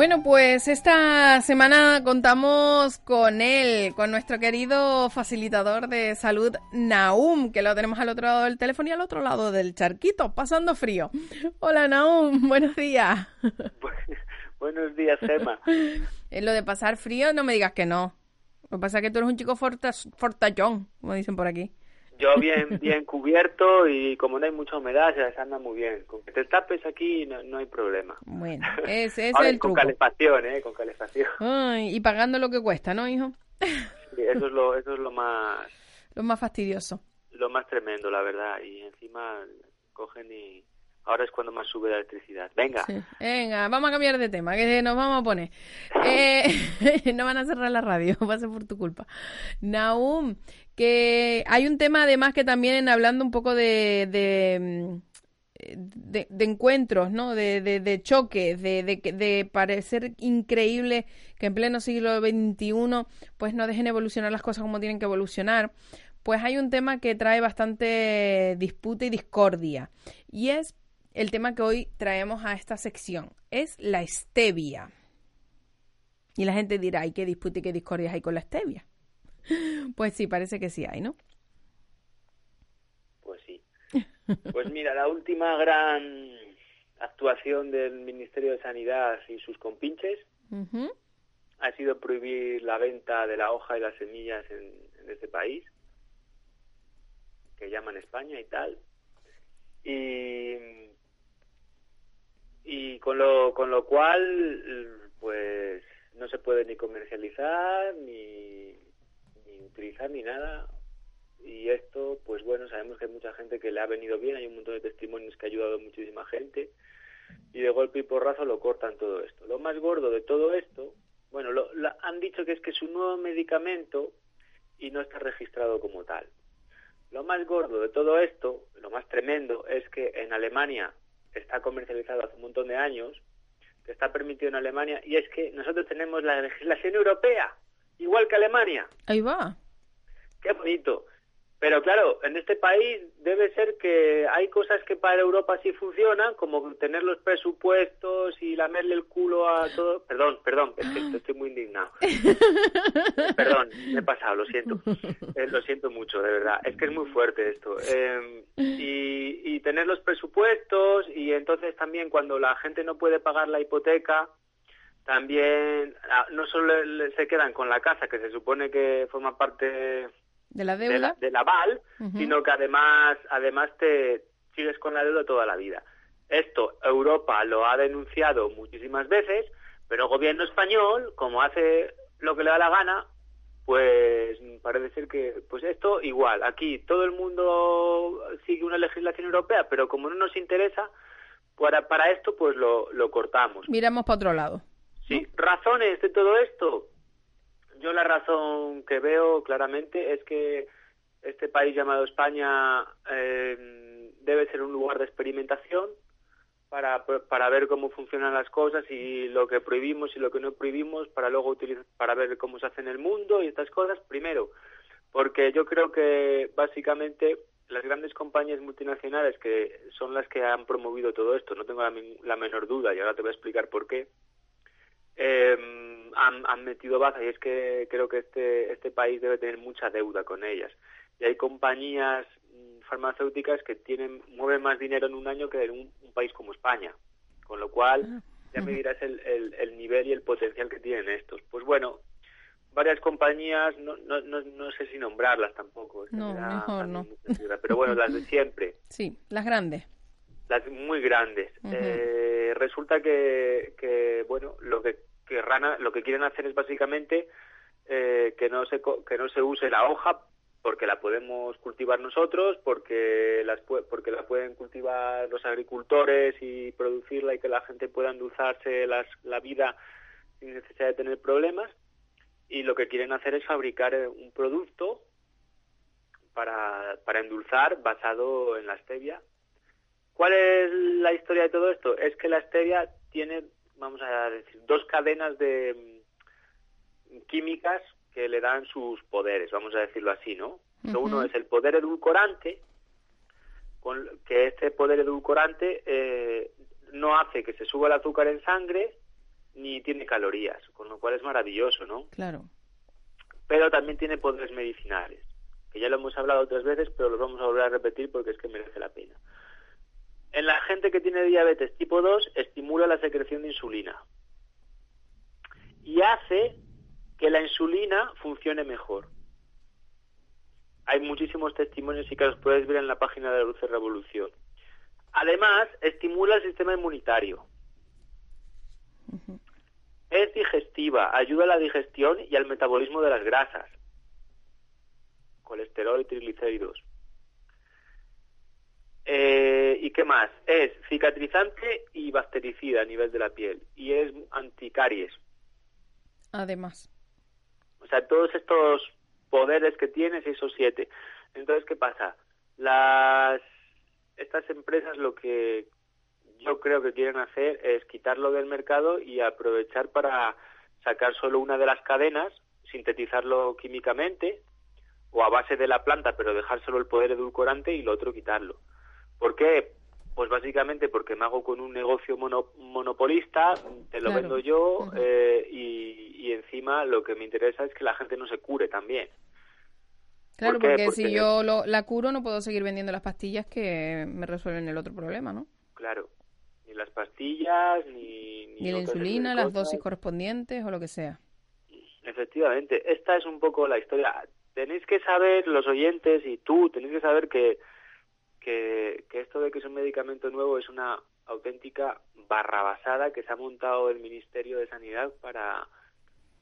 Bueno, pues esta semana contamos con él, con nuestro querido facilitador de salud, Naum, que lo tenemos al otro lado del teléfono y al otro lado del charquito, pasando frío. Hola, Naum, buenos días. buenos días, Gemma. En lo de pasar frío, no me digas que no. Lo que pasa es que tú eres un chico fortachón, como dicen por aquí. Yo bien bien cubierto y como no hay mucha humedad, se anda muy bien. Con que te tapes aquí no, hay problema. Bueno, ese, es el Con calefacción, ¿eh? Con calefacción. y pagando lo que cuesta, ¿no, hijo? Sí, eso es lo, eso es lo más... Lo más fastidioso. Lo más tremendo, la verdad. Y encima cogen y... Ahora es cuando más sube la electricidad. Venga. Venga, vamos a cambiar de tema, que nos vamos a poner. Eh, no van a cerrar la radio, va a ser por tu culpa. Naum, que hay un tema además que también hablando un poco de, de, de, encuentros, ¿no? De, de, de choques, de, de, parecer increíble que en pleno siglo XXI pues no dejen evolucionar las cosas como tienen que evolucionar. Pues hay un tema que trae bastante disputa y discordia. Y es el tema que hoy traemos a esta sección. Es la stevia. Y la gente dirá, ¿y qué disputa y qué discordia hay con la stevia? Pues sí, parece que sí hay, ¿no? Pues sí. Pues mira, la última gran actuación del Ministerio de Sanidad y sus compinches ha sido prohibir la venta de la hoja y las semillas en, este país, que llaman España y tal. Y, y con, lo, con lo cual, pues no se puede ni comercializar ni utilizar ni nada. Y esto, pues bueno, sabemos que hay mucha gente que le ha venido bien, hay un montón de testimonios que ha ayudado a muchísima gente. Y de golpe y porrazo lo cortan todo esto. Lo más gordo de todo esto, bueno, lo, han dicho que es que es un nuevo medicamento y no está registrado como tal. Lo más gordo de todo esto, lo más tremendo, es que en Alemania está comercializado hace un montón de años, que está permitido en Alemania, y es que nosotros tenemos la legislación europea igual que Alemania. Ahí va. Qué bonito. Pero claro, en este país debe ser que hay cosas que para Europa sí funcionan, como tener los presupuestos y lamerle el culo a todo. Perdón, perdón, es que estoy muy indignado. perdón, me he pasado, lo siento. Eh, lo siento mucho, de verdad. Es que es muy fuerte esto. Em, y, y tener los presupuestos y entonces también cuando la gente no puede pagar la hipoteca, también ah, no solo se quedan con la casa, que se supone que forma parte de la deuda, de la, aval, sino que además, además te sigues con la deuda toda la vida. Esto Europa lo ha denunciado muchísimas veces, pero el gobierno español, como hace lo que le da la gana, pues parece ser que, pues esto igual, aquí todo el mundo sigue una legislación europea, pero como no nos interesa, para, para esto pues lo, lo cortamos. Miramos para otro lado. Sí, razones de todo esto. Yo la razón que veo claramente es que este país llamado España eh, debe ser un lugar de experimentación para, para ver cómo funcionan las cosas y lo que prohibimos y lo que no prohibimos para luego utilizar, para ver cómo se hace en el mundo y estas cosas. Primero, porque yo creo que básicamente las grandes compañías multinacionales que son las que han promovido todo esto, no tengo la, la menor duda y ahora te voy a explicar por qué, eh, han, metido baza y es que creo que este, este país debe tener mucha deuda con ellas. Y hay compañías farmacéuticas que tienen mueven más dinero en un año que en un, país como España. Con lo cual, ah, ya me dirás el, el, nivel y el potencial que tienen estos. Pues bueno, varias compañías, no, no, no, sé si nombrarlas tampoco. No, mejor no. Pero bueno, las de siempre. Sí, las grandes. Las muy grandes. eh, resulta que, que, bueno, lo que que Rana lo que quieren hacer es básicamente eh, que no se que no se use la hoja porque la podemos cultivar nosotros, porque las porque la pueden cultivar los agricultores y producirla y que la gente pueda endulzarse las, la vida sin necesidad de tener problemas. Y lo que quieren hacer es fabricar eh, un producto para, para endulzar basado en la stevia. ¿Cuál es la historia de todo esto? Es que la stevia tiene vamos a decir, dos cadenas de mm, químicas que le dan sus poderes, vamos a decirlo así, ¿no? Uno es el poder edulcorante, con, que este poder edulcorante eh, no hace que se suba el azúcar en sangre, ni tiene calorías, con lo cual es maravilloso, ¿no? Claro. Pero también tiene poderes medicinales, que ya lo hemos hablado otras veces, pero los vamos a volver a repetir porque es que merece la pena. En la gente que tiene diabetes tipo 2, estimula la secreción de insulina y hace que la insulina funcione mejor. Hay muchísimos testimonios y que los puedes ver en la página de la Dulce Revolución. Además, estimula el sistema inmunitario. Es digestiva, ayuda a la digestión y al metabolismo de las grasas, colesterol y triglicéridos. Eh, ¿Y qué más? Es cicatrizante y bactericida a nivel de la piel y es anticaries. Además. O sea, todos estos poderes que tienes, esos siete. Entonces, ¿qué pasa? Las estas empresas lo que yo creo que quieren hacer es quitarlo del mercado y aprovechar para sacar solo una de las cadenas, sintetizarlo químicamente o a base de la planta, pero dejar solo el poder edulcorante y lo otro quitarlo. ¿Por qué? Pues básicamente porque me hago con un negocio monopolista, te lo vendo yo eh, y, encima lo que me interesa es que la gente no se cure también. Claro, porque, si yo la curo no puedo seguir vendiendo las pastillas que me resuelven el otro problema, ¿no? Claro, ni las pastillas, ni... Ni, la insulina, las dosis correspondientes o lo que sea. Efectivamente, esta es un poco la historia. Tenéis que saber, los oyentes y tú, tenéis que saber que que, esto de que es un medicamento nuevo es una auténtica barrabasada que se ha montado el Ministerio de Sanidad para,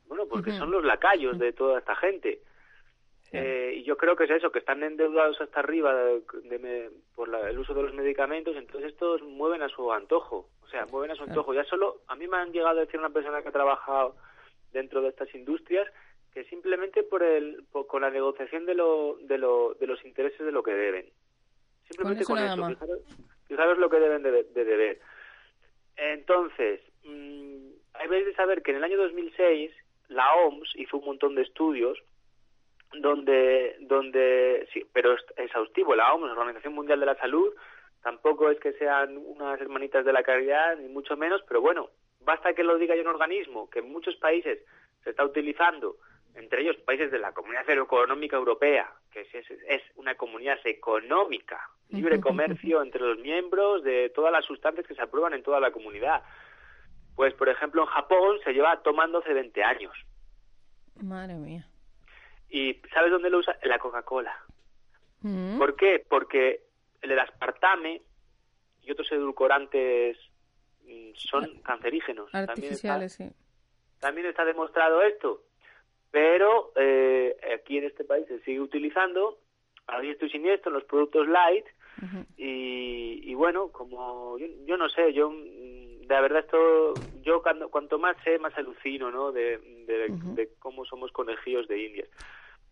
bueno, porque son los lacayos de toda esta gente. Eh, y yo creo que es eso, que están endeudados hasta arriba de, por el uso de los medicamentos, entonces estos mueven a su antojo, o sea, mueven a su antojo. Ya solo, a mí me han llegado a decir una persona que ha trabajado dentro de estas industrias que simplemente por el, con la negociación de, lo, de, lo, de los intereses de lo que deben. Simplemente con eso. Fijaros, lo que deben de, deber. Entonces, mmm, hay de saber que en el año 2006 la OMS hizo un montón de estudios donde, donde sí, pero es exhaustivo. La OMS, la Organización Mundial de la Salud, tampoco es que sean unas hermanitas de la caridad, ni mucho menos, pero bueno, basta que lo diga un organismo que en muchos países se está utilizando entre ellos países de la Comunidad Económica Europea, que es, una comunidad económica, libre comercio entre los miembros de todas las sustancias que se aprueban en toda la comunidad. Pues, por ejemplo, en Japón se lleva tomando hace 20 años. Madre mía. ¿Y sabes dónde lo usa? En la Coca-Cola. ¿Por qué? Porque el aspartame y otros edulcorantes mm, son cancerígenos. Artificiales, también sí. También está demostrado esto pero eh, aquí en este país se sigue utilizando a estoy siniestro los productos light y, bueno como yo, no sé yo de verdad esto yo cuando, cuanto más sé más alucino no de, de, cómo somos conejillos de indias.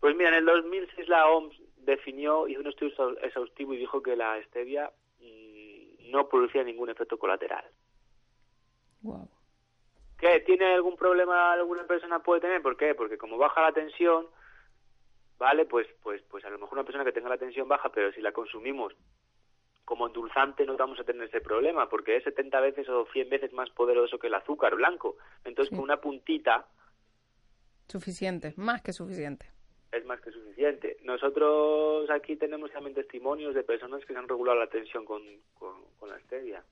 Pues mira en el 2006 la OMS definió hizo un estudio exhaustivo y dijo que la stevia mm, no producía ningún efecto colateral. Wow ¿Qué? ¿Tiene algún problema alguna persona puede tener? ¿Por qué? Porque como baja la tensión, ¿vale? Pues, pues, pues a lo mejor una persona que tenga la tensión baja, pero si la consumimos como endulzante no vamos a tener ese problema, porque es 70 veces o 100 veces más poderoso que el azúcar blanco. Entonces, con una puntita... Suficiente, más que suficiente. Es más que suficiente. Nosotros aquí tenemos también testimonios de personas que se han regulado la tensión con, con, la stevia.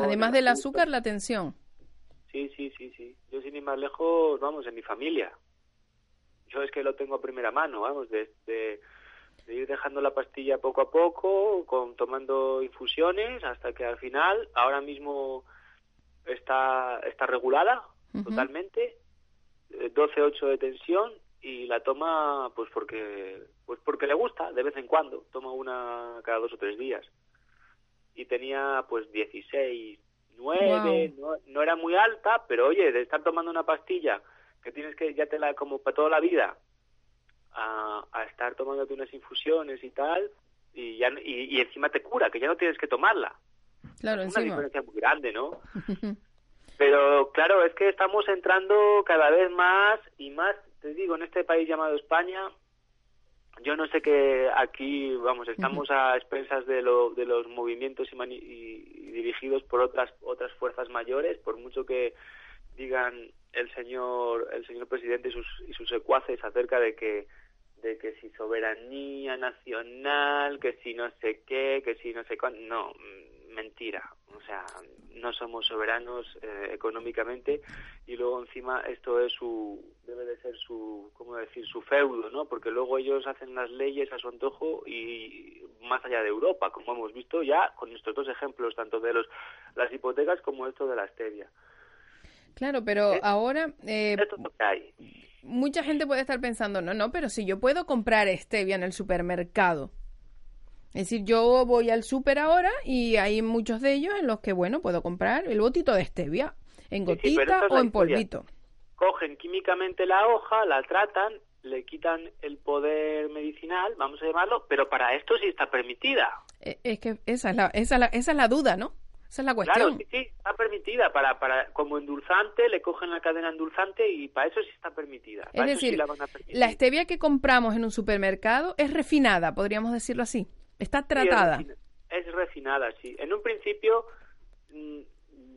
Además del azúcar, la tensión. Sí, sí, sí, sí. Yo sin ir más lejos, vamos, en mi familia. Yo es que lo tengo a primera mano, vamos, de, de, ir dejando la pastilla poco a poco, con tomando infusiones, hasta que al final, ahora mismo está, está regulada totalmente, 12-8 eh, de tensión y la toma pues porque pues porque le gusta de vez en cuando toma una cada dos o tres días y tenía pues 16 nueve, no, no, era muy alta, pero oye, de estar tomando una pastilla que tienes que ya te la como para toda la vida a, a estar tomándote unas infusiones y tal y ya y, encima te cura, que ya no tienes que tomarla. Claro, es una diferencia muy grande, ¿no? pero claro, es que estamos entrando cada vez más y más, te digo, en este país llamado España, yo no sé que aquí, vamos, estamos a expensas de, lo, de los movimientos y, dirigidos por otras otras fuerzas mayores, por mucho que, digan el señor el señor presidente y sus, y sus secuaces acerca de que de que si soberanía nacional, que si no sé qué, que si no sé cuánto, no, mentira, o sea, no somos soberanos eh, económicamente y luego encima esto es su debe de ser su cómo decir su feudo, ¿no? Porque luego ellos hacen las leyes a su antojo y más allá de Europa, como hemos visto ya con estos dos ejemplos tanto de los las hipotecas como esto de la stevia. Claro, pero ahora eh, esto es lo que hay mucha gente puede estar pensando, no, no, pero si yo puedo comprar stevia en el supermercado. Es decir, yo voy al super ahora y hay muchos de ellos en los que, bueno, puedo comprar el botito de stevia en gotita o en polvito. Cogen químicamente la hoja, la tratan, le quitan el poder medicinal, vamos a llamarlo, pero para esto sí está permitida. Eh, es que esa es la, esa la, esa es la duda, ¿no? Esa es la cuestión. Claro, sí, sí, está permitida. Para, para, como endulzante, le cogen la cadena endulzante y para eso sí está permitida. es decir, la, stevia que compramos en un supermercado es refinada, podríamos decirlo así. Está tratada. es, refinada, sí. En un principio, mm,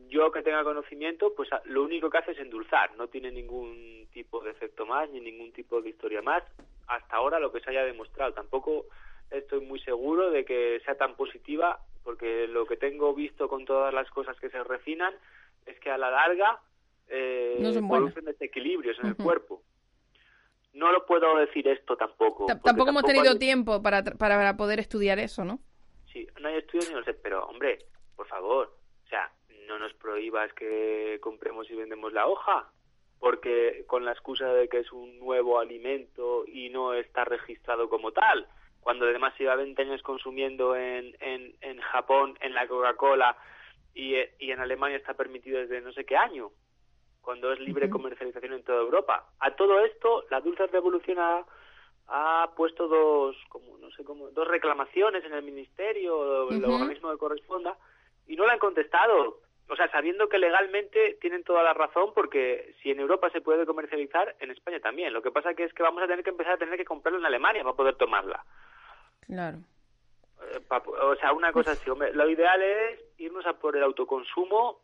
yo que tenga conocimiento, pues lo único que hace es endulzar. No tiene ningún tipo de efecto más, ni ningún tipo de historia más. Hasta ahora lo que se haya demostrado. Tampoco estoy muy seguro de que sea tan positiva porque lo que tengo visto con todas las cosas que se refinan es que a la larga eh, producen desequilibrios en el cuerpo. No lo puedo decir esto tampoco. tampoco hemos tenido tiempo para, para poder estudiar eso, ¿no? Sí, no hay estudios ni lo sé, pero hombre, por favor, o sea, no nos prohíbas que compremos y vendemos la hoja, porque con la excusa de que es un nuevo alimento y no está registrado como tal cuando además lleva 20 años consumiendo en, en, en Japón, en la Coca-Cola, y, y, en Alemania está permitido desde no sé qué año, cuando es libre comercialización en toda Europa. A todo esto, la Dulce Revolución ha, ha puesto dos, como, no sé cómo, dos reclamaciones en el ministerio, o el organismo que corresponda, y no la han contestado. O sea, sabiendo que legalmente tienen toda la razón, porque si en Europa se puede comercializar, en España también. Lo que pasa que es que vamos a tener que empezar a tener que comprarlo en Alemania para poder tomarla. Claro. Eh, o sea, una cosa así, lo ideal es irnos a por el autoconsumo,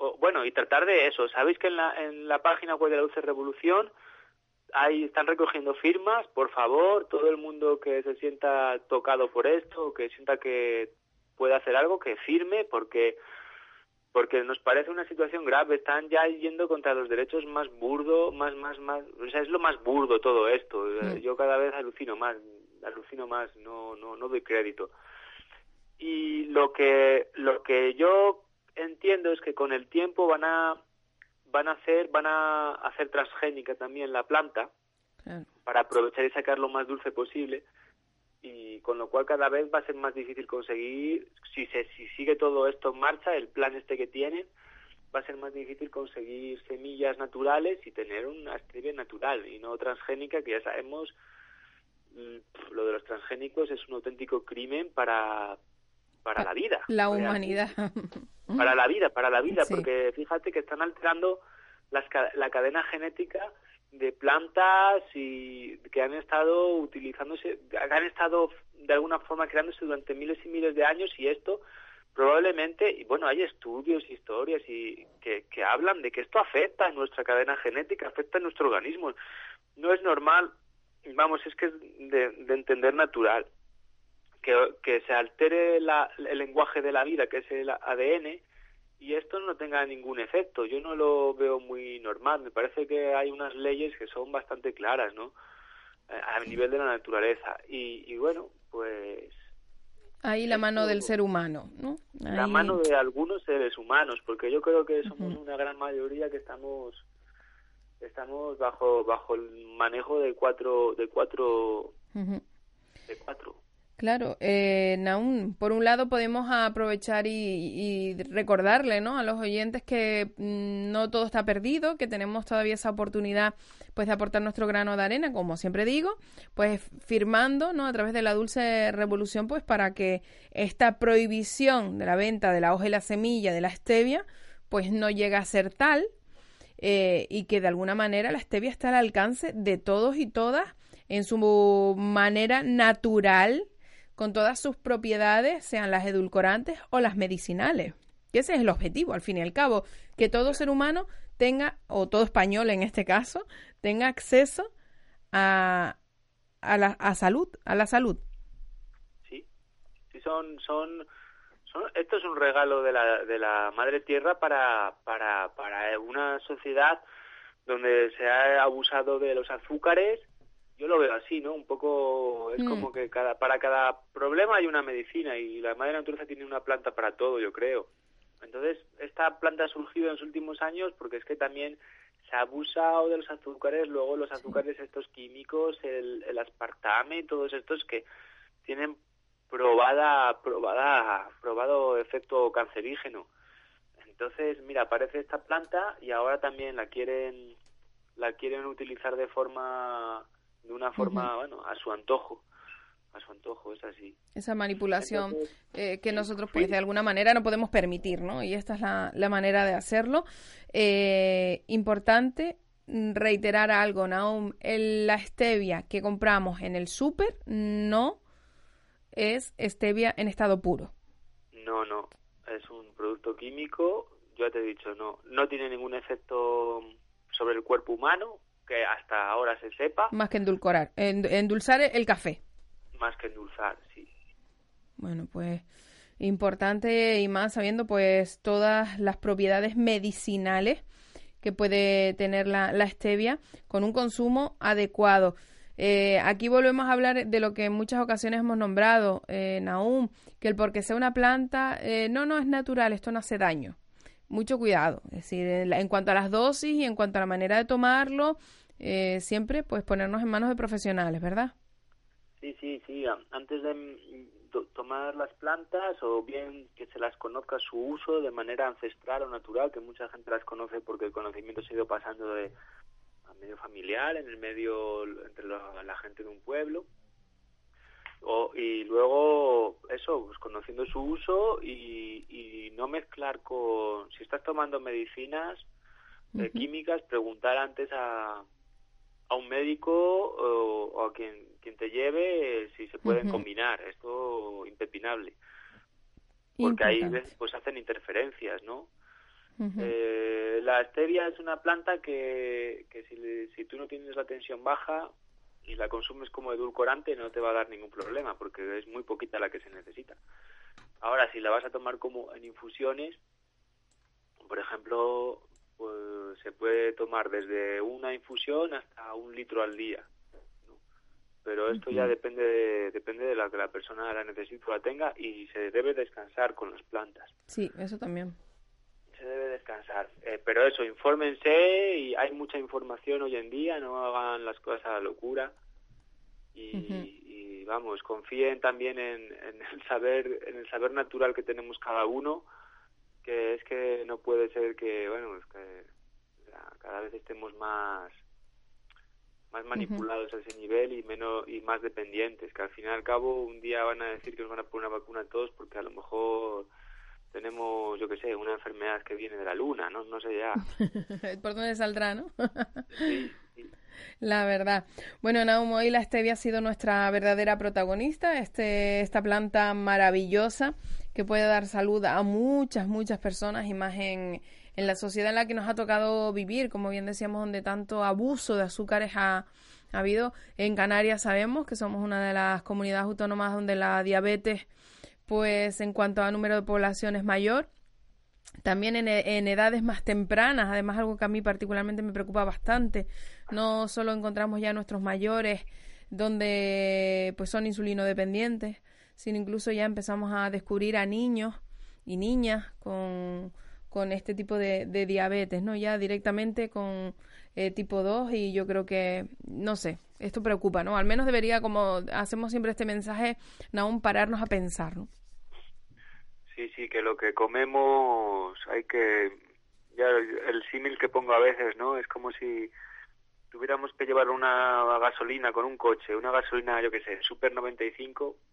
o, bueno, y tratar de eso. Sabéis que en la, en la página web de la Dulce Revolución ahí están recogiendo firmas, por favor, todo el mundo que se sienta tocado por esto, que sienta que puede hacer algo, que firme, porque porque nos parece una situación grave, están ya yendo contra los derechos más burdo, más, más, más, o sea, es lo más burdo todo esto, mm. yo cada vez alucino más, alucino más, no, no, no doy crédito. Y lo que, lo que yo entiendo es que con el tiempo van a, van a hacer, van a hacer transgénica también la planta, para aprovechar y sacar lo más dulce posible, y con lo cual cada vez va a ser más difícil conseguir, si se si sigue todo esto en marcha, el plan este que tienen, va a ser más difícil conseguir semillas naturales y tener una stevia natural y no transgénica que ya sabemos Mm, lo de los transgénicos es un auténtico crimen para, para la vida. La humanidad. Para la vida, para la vida, porque fíjate que están alterando las, la cadena genética de plantas y que han estado utilizándose, han estado de alguna forma creándose durante miles y miles de años y esto probablemente, y bueno, hay estudios, historias y que, que hablan de que esto afecta a nuestra cadena genética, afecta a nuestro organismo. No es normal vamos, es que es de, entender natural. Que, que se altere el lenguaje de la vida, que es el ADN, y esto no tenga ningún efecto. Yo no lo veo muy normal. Me parece que hay unas leyes que son bastante claras, ¿no? A nivel de la naturaleza. Y, bueno, pues... Ahí la mano del ser humano, ¿no? La mano de algunos seres humanos, porque yo creo que somos una gran mayoría que estamos estamos bajo bajo el manejo de cuatro de cuatro de cuatro Claro, eh, Naum, por un lado podemos aprovechar y, recordarle ¿no? a los oyentes que mm, no todo está perdido, que tenemos todavía esa oportunidad pues de aportar nuestro grano de arena, como siempre digo, pues firmando ¿no? a través de la Dulce Revolución pues para que esta prohibición de la venta de la hoja y la semilla de la stevia pues no llegue a ser tal eh, y que de alguna manera la stevia está al alcance de todos y todas en su manera natural, con todas sus propiedades, sean las edulcorantes o las medicinales. Que ese es el objetivo, al fin y al cabo, que todo ser humano tenga, o todo español en este caso, tenga acceso a, a, la, a salud, a la salud. Sí, sí son, son, son, esto es un regalo de la, de la Madre Tierra para, para, para una sociedad donde se ha abusado de los azúcares yo lo veo así, ¿no? Un poco es como mm. que cada para cada problema hay una medicina y la madre naturaleza tiene una planta para todo, yo creo. Entonces, esta planta ha surgido en los últimos años porque es que también se ha abusado de los azúcares, luego los azúcares estos químicos, el, el aspartame, todos estos que tienen probada probada probado efecto cancerígeno. Entonces, mira, aparece esta planta y ahora también la quieren la quieren utilizar de forma de una forma, bueno, a su antojo. A su antojo, es así. Esa manipulación eh, que nosotros, pues, de alguna manera no podemos permitir, ¿no? Y esta es la, la manera de hacerlo. Eh, importante reiterar algo, Naum, la stevia que compramos en el súper no es stevia en estado puro. No, no, es un producto químico, yo te he dicho, no, no tiene ningún efecto sobre el cuerpo humano, que hasta ahora se sepa. Más que endulcorar, endulzar el café. Más que endulzar, sí. Bueno, pues importante y más sabiendo pues todas las propiedades medicinales que puede tener la, la stevia con un consumo adecuado. Eh, aquí volvemos a hablar de lo que en muchas ocasiones hemos nombrado, eh, Naum, que el porque sea una planta, eh, no, no es natural, esto no hace daño. Mucho cuidado, es decir, en cuanto a las dosis y en cuanto a la manera de tomarlo, eh, siempre pues ponernos en manos de profesionales, ¿verdad? Sí, sí, sí. Antes de mm, tomar las plantas o bien que se las conozca su uso de manera ancestral o natural, que mucha gente las conoce porque el conocimiento se ha ido pasando de a medio familiar, en el medio entre la, gente de un pueblo. O, y luego eso, pues conociendo su uso y, y no mezclar con, si estás tomando medicinas eh, químicas, preguntar antes a, a un médico o, a quien, quien te lleve si se pueden combinar. Esto impepinable. Porque ahí pues hacen interferencias, ¿no? eh, la stevia es una planta que, que si, si tú no tienes la tensión baja y la consumes como edulcorante no te va a dar ningún problema porque es muy poquita la que se necesita. Ahora, si la vas a tomar como en infusiones, por ejemplo, pues se puede tomar desde una infusión hasta un litro al día. Pero esto ya depende de, depende de la que la persona la necesite o la tenga y se debe descansar con las plantas. Sí, eso también. Se debe descansar. Eh, pero eso, infórmense y hay mucha información hoy en día, no hagan las cosas a la locura. Y, vamos, confíen también en, en, el saber en el saber natural que tenemos cada uno que es que no puede ser que, bueno, es que cada vez estemos más más manipulados a ese nivel y menos y más dependientes, que al fin y al cabo un día van a decir que nos van a poner una vacuna a todos porque a lo mejor tenemos, yo qué sé, una enfermedad que viene de la luna, ¿no? No sé ya. ¿Por dónde saldrá, no? sí, La verdad. Bueno, Naum, hoy la stevia ha sido nuestra verdadera protagonista, este, esta planta maravillosa que puede dar salud a muchas, muchas personas y más en, la sociedad en la que nos ha tocado vivir, como bien decíamos, donde tanto abuso de azúcares ha, ha habido. En Canarias sabemos que somos una de las comunidades autónomas donde la diabetes, pues en cuanto a número de población es mayor. También en, en, edades más tempranas, además algo que a mí particularmente me preocupa bastante, no solo encontramos ya nuestros mayores donde pues son insulino dependientes, sino incluso ya empezamos a descubrir a niños y niñas con, con este tipo de, diabetes, ¿no? Ya directamente con eh, tipo 2 y yo creo que, no sé, esto preocupa, ¿no? Al menos debería, como hacemos siempre este mensaje, aún pararnos a pensar. Sí, sí, que lo que comemos hay que... Ya el símil que pongo a veces, ¿no? Es como si tuviéramos que llevar una gasolina con un coche, una gasolina, yo qué sé, Super 95 Mm.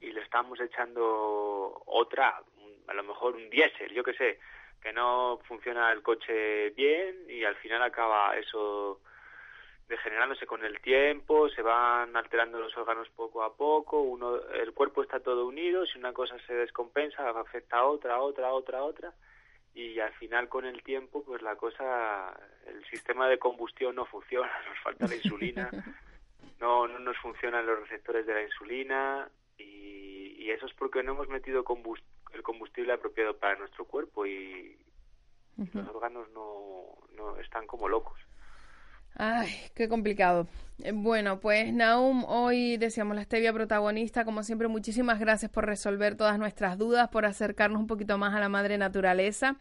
Y le estamos echando otra, a lo mejor un diésel, yo qué sé, que no funciona el coche bien y al final acaba eso degenerándose con el tiempo, se van alterando los órganos poco a poco, uno, el cuerpo está todo unido, si una cosa se descompensa afecta a otra, a otra, a otra, a otra y al final con el tiempo pues la cosa el sistema de combustión no funciona nos falta la insulina no no nos funcionan los receptores de la insulina y, y eso es porque no hemos metido el combustible apropiado para nuestro cuerpo y los órganos no, no están como locos Ay, qué complicado. Eh, bueno, pues Naum, hoy decíamos la stevia protagonista. Como siempre, muchísimas gracias por resolver todas nuestras dudas, por acercarnos un poquito más a la madre naturaleza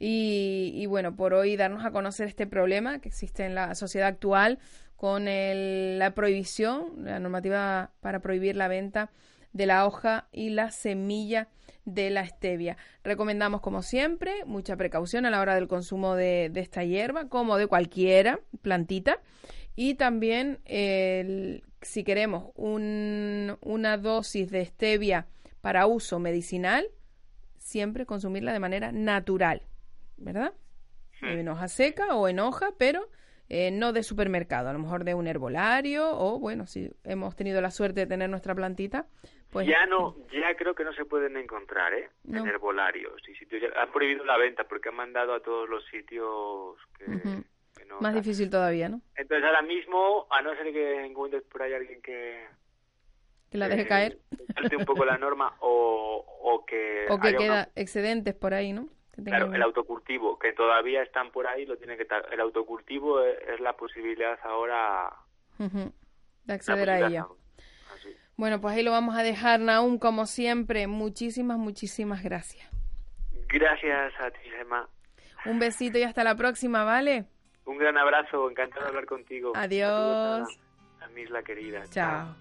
y, bueno, por hoy darnos a conocer este problema que existe en la sociedad actual con la prohibición, la normativa para prohibir la venta de la hoja y la semilla de la stevia. Recomendamos, como siempre, mucha precaución a la hora del consumo de, esta hierba, como de cualquiera plantita. Y también, si queremos una dosis de stevia para uso medicinal, siempre consumirla de manera natural, ¿verdad? En hoja seca o en hoja, pero eh, no de supermercado, a lo mejor de un herbolario o, bueno, si hemos tenido la suerte de tener nuestra plantita, pues, ya no, ya creo que no se pueden encontrar, ¿eh? En herbolarios y sitios. Han prohibido la venta porque han mandado a todos los sitios que, no. Más difícil todavía, ¿no? Entonces ahora mismo, a no ser que encuentres por ahí alguien que que la deje caer. Salte un poco la norma o, o que o que queda excedentes por ahí, ¿no? claro, el autocultivo, que todavía están por ahí, lo tiene que el autocultivo es, la posibilidad ahora de acceder a ella. Bueno, pues ahí lo vamos a dejar, Naum, como siempre. Muchísimas, muchísimas gracias. Gracias a ti, Gemma. Un besito y hasta la próxima, ¿vale? Un gran abrazo, encantado de hablar contigo. Adiós. A, a, Isla querida. Chao.